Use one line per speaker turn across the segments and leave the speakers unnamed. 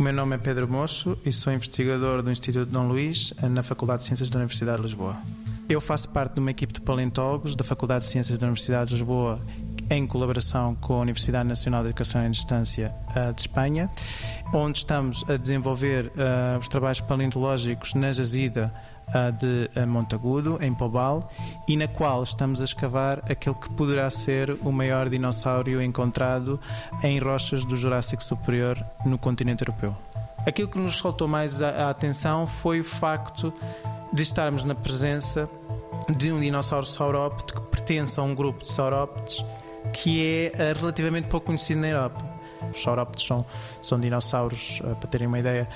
O meu nome é Pedro Moço e sou investigador do Instituto Dom Luís na Faculdade de Ciências da Universidade de Lisboa. Eu faço parte de uma equipe de paleontólogos da Faculdade de Ciências da Universidade de Lisboa em colaboração com a Universidade Nacional de Educação em Distância uh, de Espanha, onde estamos a desenvolver uh, os trabalhos paleontológicos na jazida uh, de Montagudo, em Pobal, e na qual estamos a escavar aquele que poderá ser o maior dinossauro encontrado em rochas do Jurássico Superior no continente europeu. Aquilo que nos saltou mais a, a atenção foi o facto de estarmos na presença de um dinossauro saurópode que pertence a um grupo de saurópodes que é eh, relativamente pouco conhecido na Europa. Os saurópodes são, são dinossauros, eh, para terem uma ideia,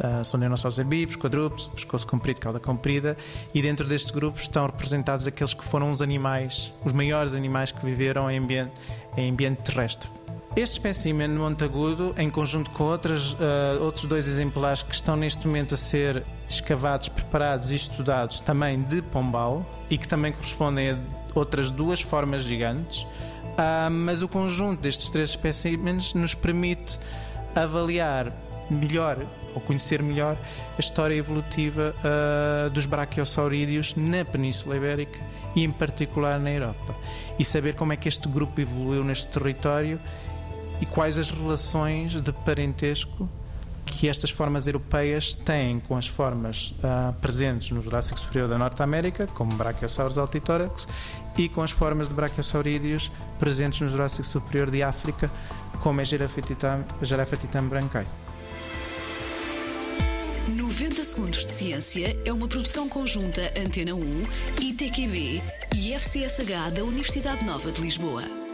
eh, são dinossauros herbívoros, quadrúpedes, pescoço comprido, cauda comprida, e dentro deste grupo estão representados aqueles que foram os animais, os maiores animais que viveram em ambiente, em ambiente terrestre. Este espécimen montagudo, em conjunto com outras, uh, outros dois exemplares que estão neste momento a ser escavados, preparados e estudados também de Pombal e que também correspondem a outras duas formas gigantes, Uh, mas o conjunto destes três espécimes nos permite avaliar melhor ou conhecer melhor a história evolutiva uh, dos brachiosaurídeos na Península Ibérica e em particular na Europa. E saber como é que este grupo evoluiu neste território e quais as relações de parentesco que estas formas europeias têm com as formas uh, presentes no Jurássico Superior da Norte América, como Brachiosaurus altitórax, e com as formas de Brachiosaurídeos presentes no Jurássico Superior de África, como a Giraffatitan brancai.
90 Segundos de Ciência é uma produção conjunta Antena 1, ITQB e FCSH da Universidade Nova de Lisboa.